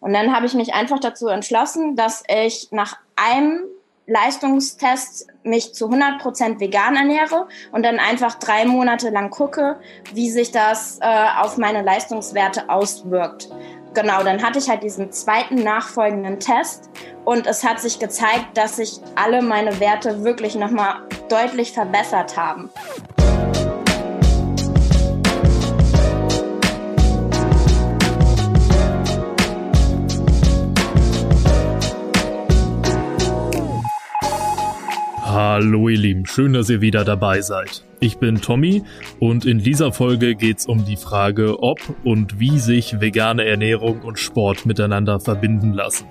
Und dann habe ich mich einfach dazu entschlossen, dass ich nach einem Leistungstest mich zu 100% vegan ernähre und dann einfach drei Monate lang gucke, wie sich das äh, auf meine Leistungswerte auswirkt. Genau, dann hatte ich halt diesen zweiten nachfolgenden Test und es hat sich gezeigt, dass sich alle meine Werte wirklich nochmal deutlich verbessert haben. Hallo ihr Lieben, schön, dass ihr wieder dabei seid. Ich bin Tommy und in dieser Folge geht es um die Frage, ob und wie sich vegane Ernährung und Sport miteinander verbinden lassen.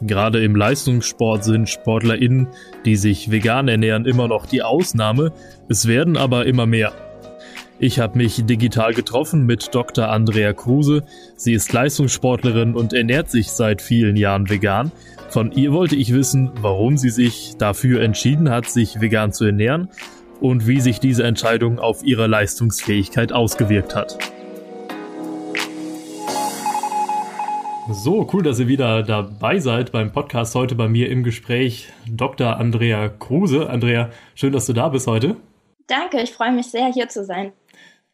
Gerade im Leistungssport sind SportlerInnen, die sich vegan ernähren, immer noch die Ausnahme, es werden aber immer mehr. Ich habe mich digital getroffen mit Dr. Andrea Kruse. Sie ist Leistungssportlerin und ernährt sich seit vielen Jahren vegan von ihr wollte ich wissen, warum sie sich dafür entschieden hat, sich vegan zu ernähren und wie sich diese Entscheidung auf ihre Leistungsfähigkeit ausgewirkt hat. So, cool, dass ihr wieder dabei seid beim Podcast heute bei mir im Gespräch Dr. Andrea Kruse. Andrea, schön, dass du da bist heute. Danke, ich freue mich sehr, hier zu sein.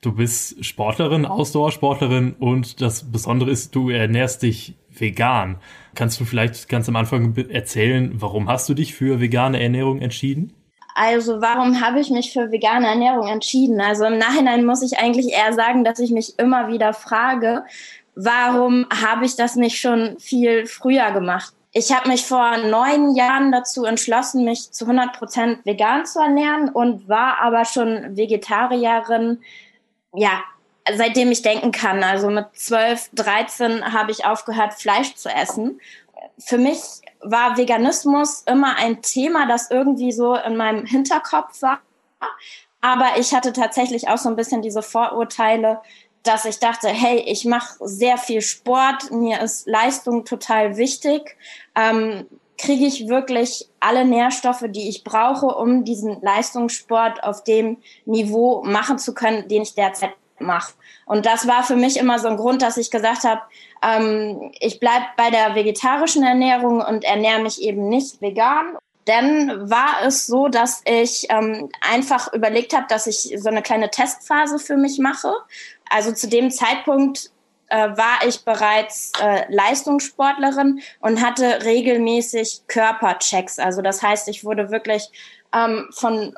Du bist Sportlerin, Ausdauersportlerin und das Besondere ist, du ernährst dich vegan. Kannst du vielleicht ganz am Anfang erzählen, warum hast du dich für vegane Ernährung entschieden? Also warum habe ich mich für vegane Ernährung entschieden? Also im Nachhinein muss ich eigentlich eher sagen, dass ich mich immer wieder frage, warum habe ich das nicht schon viel früher gemacht? Ich habe mich vor neun Jahren dazu entschlossen, mich zu 100 Prozent vegan zu ernähren und war aber schon Vegetarierin, ja, seitdem ich denken kann. Also mit 12, 13 habe ich aufgehört, Fleisch zu essen. Für mich war Veganismus immer ein Thema, das irgendwie so in meinem Hinterkopf war. Aber ich hatte tatsächlich auch so ein bisschen diese Vorurteile, dass ich dachte, hey, ich mache sehr viel Sport, mir ist Leistung total wichtig. Ähm, kriege ich wirklich alle Nährstoffe, die ich brauche, um diesen Leistungssport auf dem Niveau machen zu können, den ich derzeit mache. Und das war für mich immer so ein Grund, dass ich gesagt habe, ähm, ich bleibe bei der vegetarischen Ernährung und ernähre mich eben nicht vegan. Denn war es so, dass ich ähm, einfach überlegt habe, dass ich so eine kleine Testphase für mich mache. Also zu dem Zeitpunkt äh, war ich bereits äh, Leistungssportlerin und hatte regelmäßig Körperchecks. Also das heißt, ich wurde wirklich ähm, von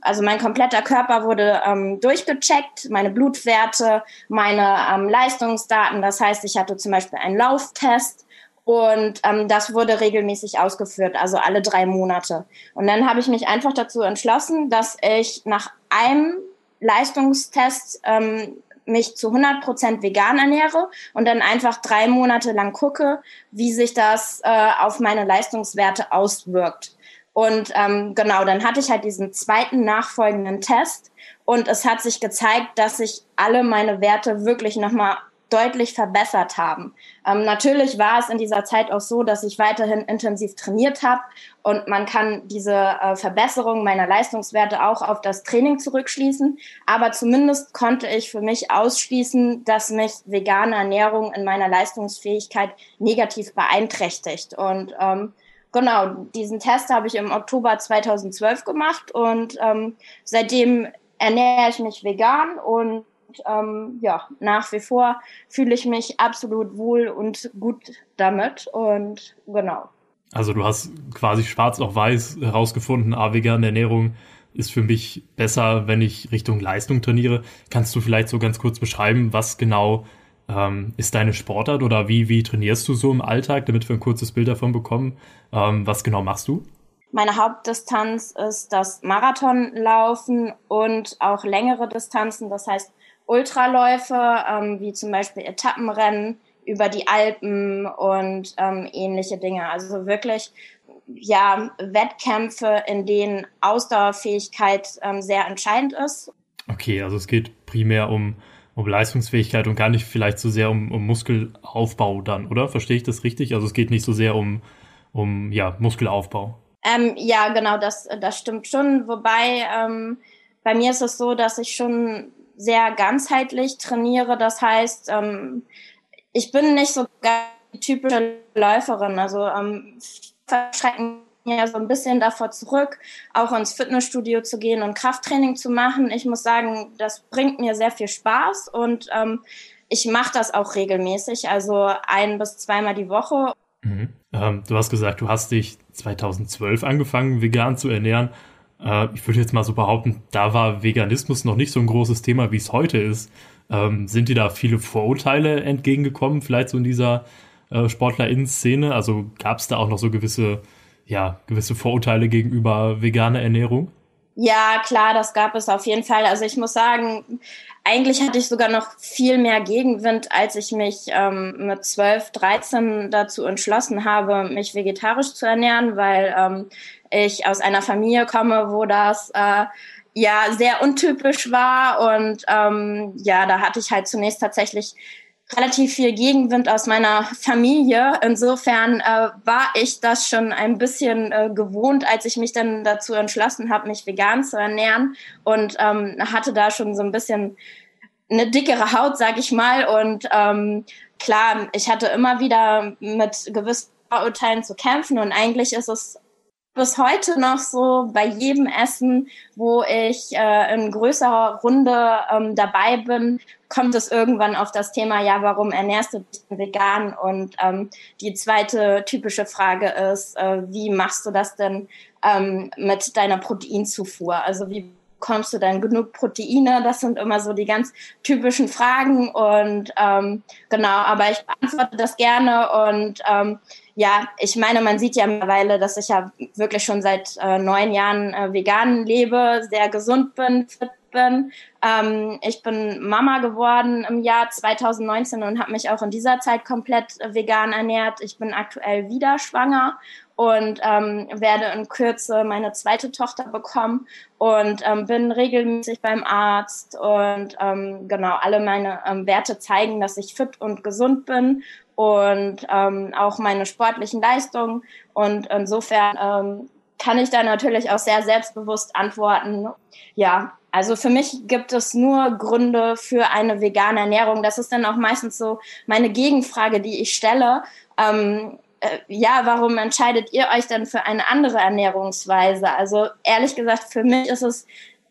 also mein kompletter Körper wurde ähm, durchgecheckt, meine Blutwerte, meine ähm, Leistungsdaten. Das heißt, ich hatte zum Beispiel einen Lauftest und ähm, das wurde regelmäßig ausgeführt, also alle drei Monate. Und dann habe ich mich einfach dazu entschlossen, dass ich nach einem Leistungstest ähm, mich zu 100 Prozent vegan ernähre und dann einfach drei Monate lang gucke, wie sich das äh, auf meine Leistungswerte auswirkt. Und ähm, genau, dann hatte ich halt diesen zweiten nachfolgenden Test und es hat sich gezeigt, dass sich alle meine Werte wirklich nochmal deutlich verbessert haben. Ähm, natürlich war es in dieser Zeit auch so, dass ich weiterhin intensiv trainiert habe und man kann diese äh, Verbesserung meiner Leistungswerte auch auf das Training zurückschließen. Aber zumindest konnte ich für mich ausschließen, dass mich vegane Ernährung in meiner Leistungsfähigkeit negativ beeinträchtigt. Und ähm, genau, diesen Test habe ich im Oktober 2012 gemacht und ähm, seitdem ernähre ich mich vegan und ähm, ja, nach wie vor fühle ich mich absolut wohl und gut damit und genau. Also du hast quasi schwarz auf weiß herausgefunden, ah, vegane Ernährung ist für mich besser, wenn ich Richtung Leistung trainiere. Kannst du vielleicht so ganz kurz beschreiben, was genau ähm, ist deine Sportart oder wie, wie trainierst du so im Alltag, damit wir ein kurzes Bild davon bekommen? Ähm, was genau machst du? Meine Hauptdistanz ist das Marathonlaufen und auch längere Distanzen, das heißt Ultraläufe, ähm, wie zum Beispiel Etappenrennen über die Alpen und ähm, ähnliche Dinge. Also wirklich ja Wettkämpfe, in denen Ausdauerfähigkeit ähm, sehr entscheidend ist. Okay, also es geht primär um um Leistungsfähigkeit und gar nicht vielleicht so sehr um, um Muskelaufbau dann, oder? Verstehe ich das richtig? Also es geht nicht so sehr um, um ja, Muskelaufbau. Ähm, ja, genau, das, das stimmt schon. Wobei ähm, bei mir ist es so, dass ich schon sehr ganzheitlich trainiere. Das heißt, ähm, ich bin nicht so typische Läuferin. Also ähm, verschrecken ja so ein bisschen davor zurück, auch ins Fitnessstudio zu gehen und Krafttraining zu machen. Ich muss sagen, das bringt mir sehr viel Spaß und ähm, ich mache das auch regelmäßig, also ein bis zweimal die Woche. Mhm. Ähm, du hast gesagt, du hast dich 2012 angefangen, vegan zu ernähren. Äh, ich würde jetzt mal so behaupten, da war Veganismus noch nicht so ein großes Thema, wie es heute ist. Ähm, sind dir da viele Vorurteile entgegengekommen, vielleicht so in dieser äh, SportlerInnen-Szene? Also gab es da auch noch so gewisse ja, gewisse Vorurteile gegenüber veganer Ernährung? Ja, klar, das gab es auf jeden Fall. Also ich muss sagen, eigentlich hatte ich sogar noch viel mehr Gegenwind, als ich mich ähm, mit 12, 13 dazu entschlossen habe, mich vegetarisch zu ernähren, weil ähm, ich aus einer Familie komme, wo das äh, ja sehr untypisch war. Und ähm, ja, da hatte ich halt zunächst tatsächlich relativ viel Gegenwind aus meiner Familie. Insofern äh, war ich das schon ein bisschen äh, gewohnt, als ich mich dann dazu entschlossen habe, mich vegan zu ernähren und ähm, hatte da schon so ein bisschen eine dickere Haut, sag ich mal. Und ähm, klar, ich hatte immer wieder mit gewissen Vorurteilen zu kämpfen und eigentlich ist es bis heute noch so bei jedem Essen, wo ich äh, in größerer Runde ähm, dabei bin, kommt es irgendwann auf das Thema, ja, warum ernährst du dich vegan? Und ähm, die zweite typische Frage ist, äh, wie machst du das denn ähm, mit deiner Proteinzufuhr? Also wie bekommst du denn genug Proteine? Das sind immer so die ganz typischen Fragen und ähm, genau, aber ich beantworte das gerne und ähm, ja, ich meine, man sieht ja mittlerweile, dass ich ja wirklich schon seit äh, neun Jahren äh, vegan lebe, sehr gesund bin, fit bin. Ähm, ich bin Mama geworden im Jahr 2019 und habe mich auch in dieser Zeit komplett äh, vegan ernährt. Ich bin aktuell wieder schwanger und ähm, werde in Kürze meine zweite Tochter bekommen und ähm, bin regelmäßig beim Arzt und ähm, genau alle meine ähm, Werte zeigen, dass ich fit und gesund bin und ähm, auch meine sportlichen Leistungen. Und insofern ähm, kann ich da natürlich auch sehr selbstbewusst antworten. Ja, also für mich gibt es nur Gründe für eine vegane Ernährung. Das ist dann auch meistens so meine Gegenfrage, die ich stelle. Ähm, äh, ja, warum entscheidet ihr euch denn für eine andere Ernährungsweise? Also ehrlich gesagt, für mich ist es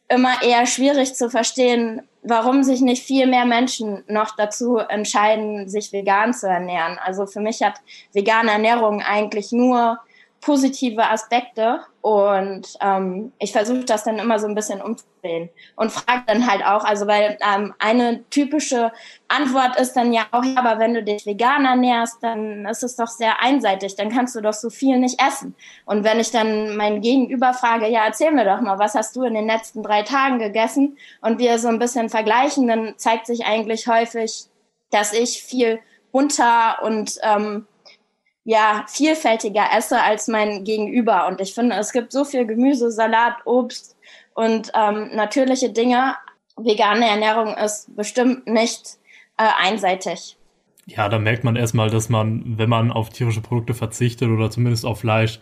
immer eher schwierig zu verstehen, warum sich nicht viel mehr Menschen noch dazu entscheiden, sich vegan zu ernähren. Also für mich hat vegane Ernährung eigentlich nur positive Aspekte und ähm, ich versuche das dann immer so ein bisschen umzudrehen und frage dann halt auch, also weil ähm, eine typische Antwort ist dann ja auch, ja, aber wenn du dich vegan ernährst, dann ist es doch sehr einseitig, dann kannst du doch so viel nicht essen. Und wenn ich dann mein Gegenüber frage, ja, erzähl mir doch mal, was hast du in den letzten drei Tagen gegessen und wir so ein bisschen vergleichen, dann zeigt sich eigentlich häufig, dass ich viel bunter und ähm, ja, vielfältiger esse als mein Gegenüber. Und ich finde, es gibt so viel Gemüse, Salat, Obst und ähm, natürliche Dinge. Vegane Ernährung ist bestimmt nicht äh, einseitig. Ja, da merkt man erstmal, dass man, wenn man auf tierische Produkte verzichtet oder zumindest auf Fleisch,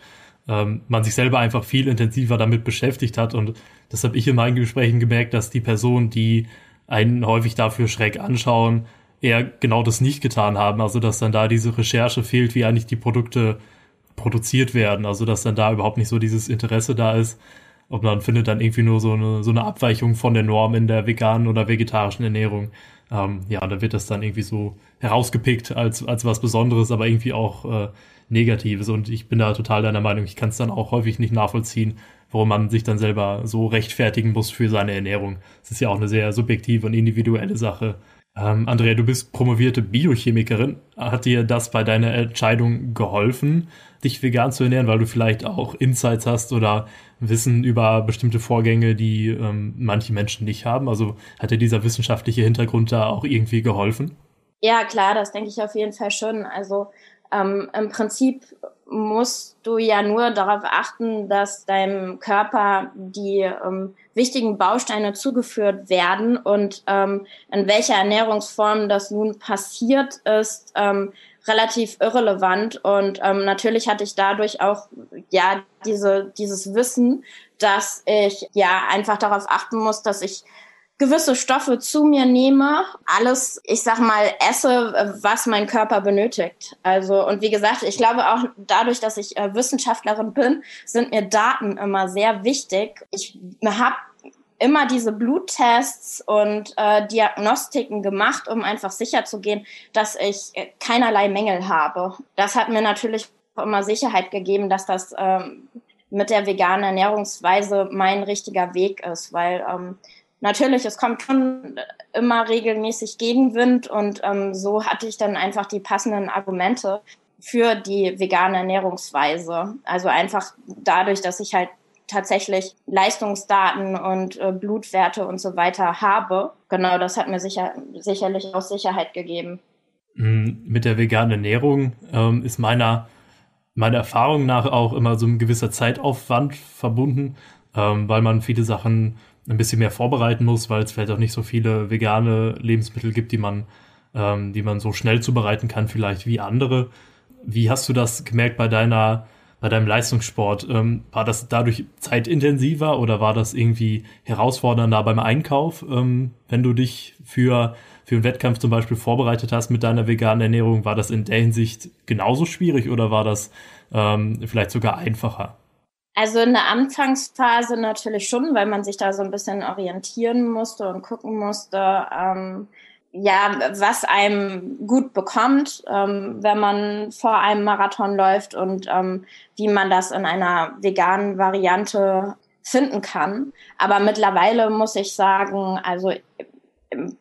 ähm, man sich selber einfach viel intensiver damit beschäftigt hat. Und das habe ich in meinen Gesprächen gemerkt, dass die Personen, die einen häufig dafür schräg anschauen, eher genau das nicht getan haben. Also dass dann da diese Recherche fehlt, wie eigentlich die Produkte produziert werden. Also dass dann da überhaupt nicht so dieses Interesse da ist. Ob man findet dann irgendwie nur so eine, so eine Abweichung von der Norm in der veganen oder vegetarischen Ernährung. Ähm, ja, da wird das dann irgendwie so herausgepickt als, als was Besonderes, aber irgendwie auch äh, Negatives. Und ich bin da total deiner Meinung. Ich kann es dann auch häufig nicht nachvollziehen, warum man sich dann selber so rechtfertigen muss für seine Ernährung. Es ist ja auch eine sehr subjektive und individuelle Sache. Ähm, Andrea, du bist promovierte Biochemikerin. Hat dir das bei deiner Entscheidung geholfen, dich vegan zu ernähren, weil du vielleicht auch Insights hast oder Wissen über bestimmte Vorgänge, die ähm, manche Menschen nicht haben? Also hat dir dieser wissenschaftliche Hintergrund da auch irgendwie geholfen? Ja, klar, das denke ich auf jeden Fall schon. Also ähm, im Prinzip musst du ja nur darauf achten, dass deinem Körper die ähm, wichtigen Bausteine zugeführt werden und ähm, in welcher Ernährungsform das nun passiert ist, ähm, relativ irrelevant. Und ähm, natürlich hatte ich dadurch auch ja diese dieses Wissen, dass ich ja einfach darauf achten muss, dass ich gewisse Stoffe zu mir nehme, alles, ich sag mal, esse, was mein Körper benötigt. Also, und wie gesagt, ich glaube auch dadurch, dass ich äh, Wissenschaftlerin bin, sind mir Daten immer sehr wichtig. Ich habe immer diese Bluttests und äh, Diagnostiken gemacht, um einfach sicher zu gehen, dass ich äh, keinerlei Mängel habe. Das hat mir natürlich immer Sicherheit gegeben, dass das ähm, mit der veganen Ernährungsweise mein richtiger Weg ist, weil ähm, natürlich, es kommt schon immer regelmäßig Gegenwind und ähm, so hatte ich dann einfach die passenden Argumente für die vegane Ernährungsweise. Also einfach dadurch, dass ich halt tatsächlich Leistungsdaten und äh, Blutwerte und so weiter habe. Genau, das hat mir sicher, sicherlich auch Sicherheit gegeben. Mm, mit der veganen Ernährung ähm, ist meiner, meiner Erfahrung nach auch immer so ein gewisser Zeitaufwand verbunden, ähm, weil man viele Sachen ein bisschen mehr vorbereiten muss, weil es vielleicht auch nicht so viele vegane Lebensmittel gibt, die man, ähm, die man so schnell zubereiten kann, vielleicht wie andere. Wie hast du das gemerkt bei deiner bei deinem Leistungssport? Ähm, war das dadurch zeitintensiver oder war das irgendwie herausfordernder beim Einkauf, ähm, wenn du dich für, für einen Wettkampf zum Beispiel vorbereitet hast mit deiner veganen Ernährung? War das in der Hinsicht genauso schwierig oder war das ähm, vielleicht sogar einfacher? Also in der Anfangsphase natürlich schon, weil man sich da so ein bisschen orientieren musste und gucken musste, ähm, ja, was einem gut bekommt, ähm, wenn man vor einem Marathon läuft und ähm, wie man das in einer veganen Variante finden kann. Aber mittlerweile muss ich sagen, also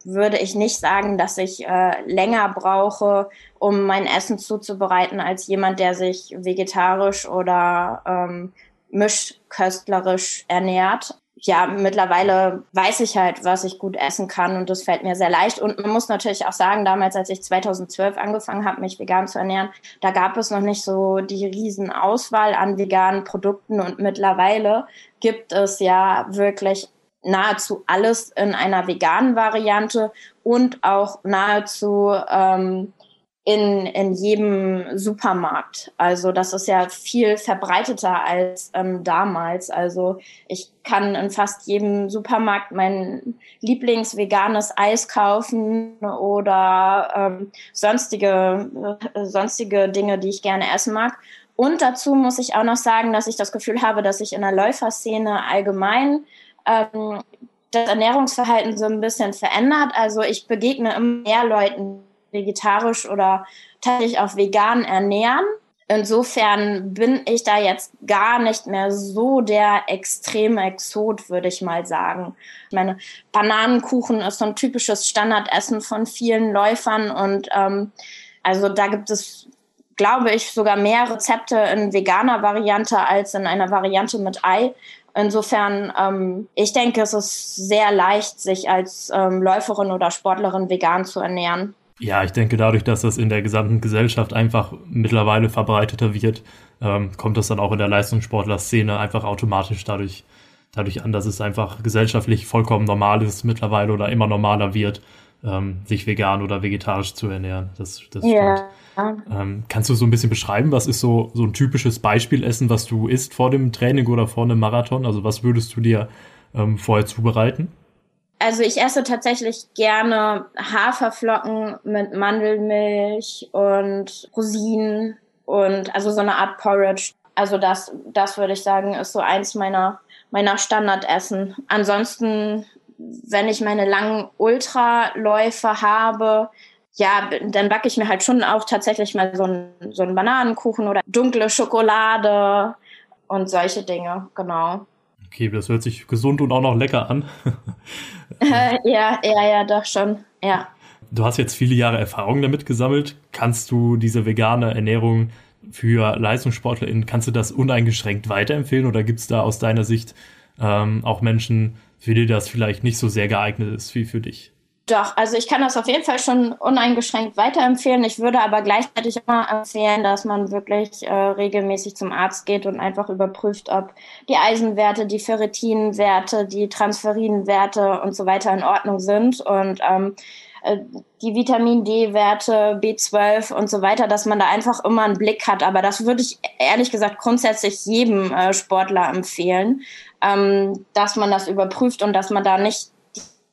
würde ich nicht sagen, dass ich äh, länger brauche, um mein Essen zuzubereiten, als jemand, der sich vegetarisch oder ähm, mischköstlerisch ernährt ja, mittlerweile weiß ich halt, was ich gut essen kann und das fällt mir sehr leicht. Und man muss natürlich auch sagen, damals, als ich 2012 angefangen habe, mich vegan zu ernähren, da gab es noch nicht so die riesen Auswahl an veganen Produkten und mittlerweile gibt es ja wirklich nahezu alles in einer veganen Variante und auch nahezu ähm, in, in jedem Supermarkt. Also das ist ja viel verbreiteter als ähm, damals. Also ich kann in fast jedem Supermarkt mein Lieblingsveganes Eis kaufen oder ähm, sonstige, äh, sonstige Dinge, die ich gerne essen mag. Und dazu muss ich auch noch sagen, dass ich das Gefühl habe, dass ich in der Läuferszene allgemein ähm, das Ernährungsverhalten so ein bisschen verändert. Also ich begegne immer mehr Leuten, vegetarisch oder tatsächlich auch vegan ernähren. Insofern bin ich da jetzt gar nicht mehr so der extreme Exot, würde ich mal sagen. Ich meine, Bananenkuchen ist so ein typisches Standardessen von vielen Läufern und ähm, also da gibt es, glaube ich, sogar mehr Rezepte in veganer Variante als in einer Variante mit Ei. Insofern, ähm, ich denke, es ist sehr leicht, sich als ähm, Läuferin oder Sportlerin vegan zu ernähren. Ja, ich denke, dadurch, dass das in der gesamten Gesellschaft einfach mittlerweile verbreiteter wird, ähm, kommt das dann auch in der Leistungssportler-Szene einfach automatisch dadurch, dadurch an, dass es einfach gesellschaftlich vollkommen normal ist mittlerweile oder immer normaler wird, ähm, sich vegan oder vegetarisch zu ernähren. Das, das yeah. Ähm, kannst du so ein bisschen beschreiben, was ist so, so ein typisches Beispielessen, was du isst vor dem Training oder vor einem Marathon? Also was würdest du dir ähm, vorher zubereiten? Also ich esse tatsächlich gerne Haferflocken mit Mandelmilch und Rosinen und also so eine Art Porridge. Also das, das würde ich sagen, ist so eins meiner, meiner Standardessen. Ansonsten, wenn ich meine langen Ultraläufe habe, ja, dann backe ich mir halt schon auch tatsächlich mal so einen, so einen Bananenkuchen oder dunkle Schokolade und solche Dinge, genau. Okay, das hört sich gesund und auch noch lecker an. ja, ja, ja, doch schon, ja. Du hast jetzt viele Jahre Erfahrung damit gesammelt. Kannst du diese vegane Ernährung für LeistungssportlerInnen, kannst du das uneingeschränkt weiterempfehlen oder gibt es da aus deiner Sicht ähm, auch Menschen, für die das vielleicht nicht so sehr geeignet ist wie für dich? Doch, also ich kann das auf jeden Fall schon uneingeschränkt weiterempfehlen. Ich würde aber gleichzeitig immer empfehlen, dass man wirklich äh, regelmäßig zum Arzt geht und einfach überprüft, ob die Eisenwerte, die Ferritinwerte, die Transferinwerte und so weiter in Ordnung sind und ähm, äh, die Vitamin D-Werte, B12 und so weiter, dass man da einfach immer einen Blick hat. Aber das würde ich ehrlich gesagt grundsätzlich jedem äh, Sportler empfehlen, ähm, dass man das überprüft und dass man da nicht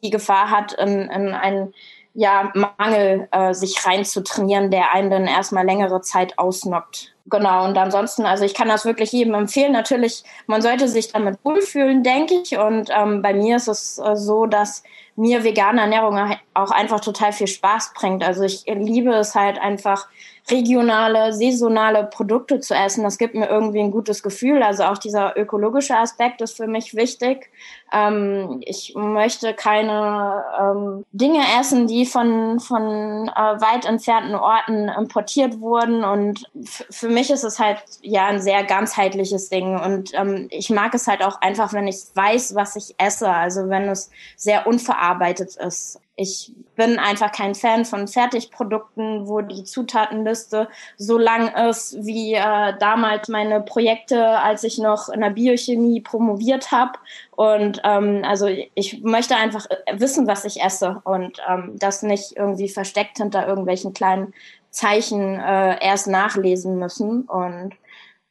die Gefahr hat, in, in einen ja, Mangel äh, sich reinzutrainieren, der einen dann erstmal längere Zeit ausnockt. Genau, und ansonsten, also ich kann das wirklich jedem empfehlen. Natürlich, man sollte sich damit wohlfühlen, denke ich. Und ähm, bei mir ist es äh, so, dass mir vegane Ernährung auch einfach total viel Spaß bringt. Also ich liebe es halt einfach, regionale, saisonale Produkte zu essen. Das gibt mir irgendwie ein gutes Gefühl. Also auch dieser ökologische Aspekt ist für mich wichtig. Ähm, ich möchte keine ähm, Dinge essen, die von, von äh, weit entfernten Orten importiert wurden. Und für mich ist es halt ja ein sehr ganzheitliches Ding. Und ähm, ich mag es halt auch einfach, wenn ich weiß, was ich esse. Also wenn es sehr unverarbeitet ist. Ich bin einfach kein Fan von Fertigprodukten, wo die Zutatenliste so lang ist wie äh, damals meine Projekte, als ich noch in der Biochemie promoviert habe. Und ähm, also ich möchte einfach wissen, was ich esse und ähm, das nicht irgendwie versteckt hinter irgendwelchen kleinen Zeichen äh, erst nachlesen müssen. Und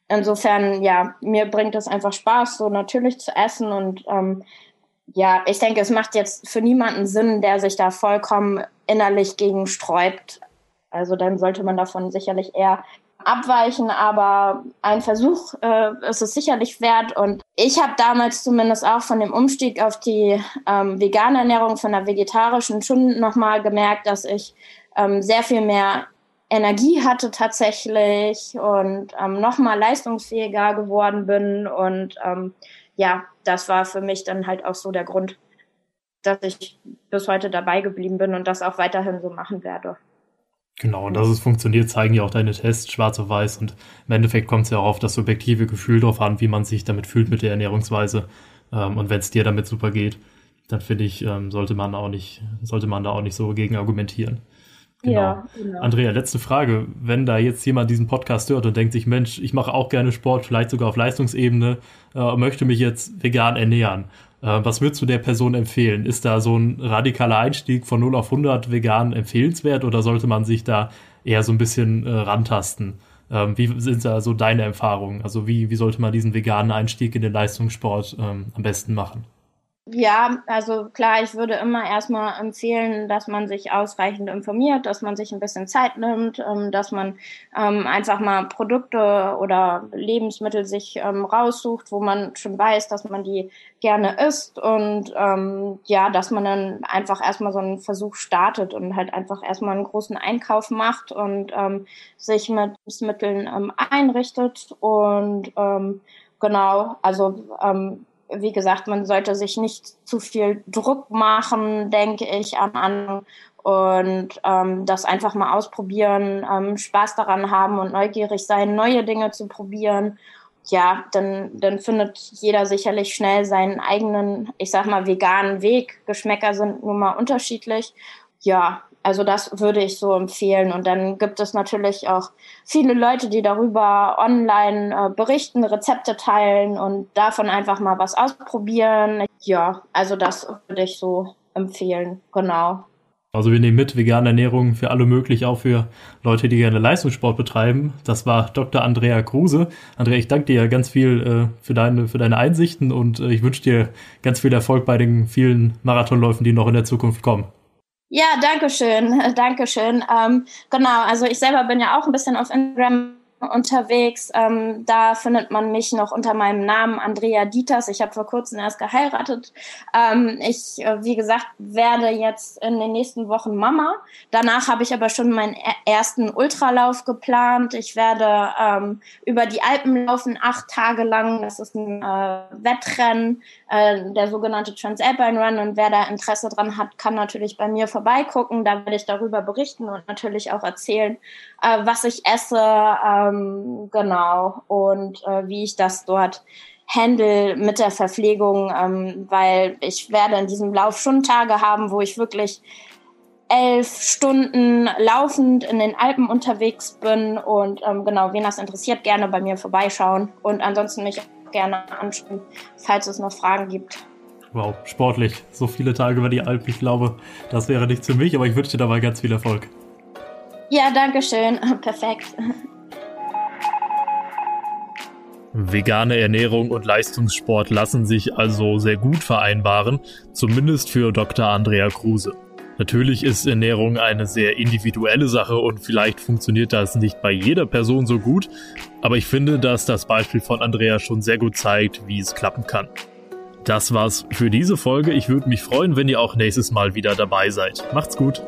insofern, ja, mir bringt es einfach Spaß, so natürlich zu essen und ähm, ja, ich denke, es macht jetzt für niemanden Sinn, der sich da vollkommen innerlich gegen sträubt. Also dann sollte man davon sicherlich eher abweichen, aber ein Versuch äh, ist es sicherlich wert. Und ich habe damals zumindest auch von dem Umstieg auf die ähm, vegane Ernährung von der vegetarischen schon nochmal gemerkt, dass ich ähm, sehr viel mehr Energie hatte tatsächlich und ähm, nochmal leistungsfähiger geworden bin und ähm, ja, das war für mich dann halt auch so der Grund, dass ich bis heute dabei geblieben bin und das auch weiterhin so machen werde. Genau, und dass es funktioniert, zeigen ja auch deine Tests schwarz auf weiß. Und im Endeffekt kommt es ja auch auf das subjektive Gefühl drauf an, wie man sich damit fühlt mit der Ernährungsweise. Ähm, und wenn es dir damit super geht, dann finde ich, ähm, sollte man auch nicht, sollte man da auch nicht so gegen argumentieren. Genau. Ja, genau. Andrea, letzte Frage. Wenn da jetzt jemand diesen Podcast hört und denkt sich, Mensch, ich mache auch gerne Sport, vielleicht sogar auf Leistungsebene, äh, möchte mich jetzt vegan ernähren. Äh, was würdest du der Person empfehlen? Ist da so ein radikaler Einstieg von 0 auf 100 vegan empfehlenswert oder sollte man sich da eher so ein bisschen äh, rantasten? Ähm, wie sind da so deine Erfahrungen? Also wie, wie sollte man diesen veganen Einstieg in den Leistungssport ähm, am besten machen? Ja, also klar, ich würde immer erstmal empfehlen, dass man sich ausreichend informiert, dass man sich ein bisschen Zeit nimmt, ähm, dass man ähm, einfach mal Produkte oder Lebensmittel sich ähm, raussucht, wo man schon weiß, dass man die gerne isst und ja, dass man dann einfach erstmal so einen Versuch startet und halt einfach erstmal einen großen Einkauf macht und sich mit Lebensmitteln einrichtet und genau, also wie gesagt, man sollte sich nicht zu viel Druck machen, denke ich, am Anfang und ähm, das einfach mal ausprobieren, ähm, Spaß daran haben und neugierig sein, neue Dinge zu probieren. Ja, dann, dann findet jeder sicherlich schnell seinen eigenen, ich sag mal, veganen Weg. Geschmäcker sind nun mal unterschiedlich. Ja, also das würde ich so empfehlen. Und dann gibt es natürlich auch viele Leute, die darüber online äh, berichten, Rezepte teilen und davon einfach mal was ausprobieren. Ja, also das würde ich so empfehlen. Genau. Also wir nehmen mit vegane Ernährung für alle möglich, auch für Leute, die gerne Leistungssport betreiben. Das war Dr. Andrea Kruse. Andrea, ich danke dir ganz viel äh, für, deine, für deine Einsichten und äh, ich wünsche dir ganz viel Erfolg bei den vielen Marathonläufen, die noch in der Zukunft kommen. Ja, danke schön, danke schön. Ähm, genau, also ich selber bin ja auch ein bisschen auf Instagram unterwegs. Ähm, da findet man mich noch unter meinem Namen Andrea Dieters. Ich habe vor kurzem erst geheiratet. Ähm, ich, äh, wie gesagt, werde jetzt in den nächsten Wochen Mama. Danach habe ich aber schon meinen ersten Ultralauf geplant. Ich werde ähm, über die Alpen laufen, acht Tage lang. Das ist ein äh, Wettrennen, äh, der sogenannte Transalpine Run. Und wer da Interesse dran hat, kann natürlich bei mir vorbeigucken. Da werde ich darüber berichten und natürlich auch erzählen, äh, was ich esse, ähm, genau, und äh, wie ich das dort handle mit der Verpflegung, ähm, weil ich werde in diesem Lauf schon Tage haben, wo ich wirklich elf Stunden laufend in den Alpen unterwegs bin und ähm, genau, wen das interessiert, gerne bei mir vorbeischauen und ansonsten mich auch gerne anschauen, falls es noch Fragen gibt. Wow, sportlich. So viele Tage über die Alpen. Ich glaube, das wäre nichts für mich, aber ich wünsche dir dabei ganz viel Erfolg. Ja, danke schön. Perfekt. Vegane Ernährung und Leistungssport lassen sich also sehr gut vereinbaren, zumindest für Dr. Andrea Kruse. Natürlich ist Ernährung eine sehr individuelle Sache und vielleicht funktioniert das nicht bei jeder Person so gut, aber ich finde, dass das Beispiel von Andrea schon sehr gut zeigt, wie es klappen kann. Das war's für diese Folge. Ich würde mich freuen, wenn ihr auch nächstes Mal wieder dabei seid. Macht's gut.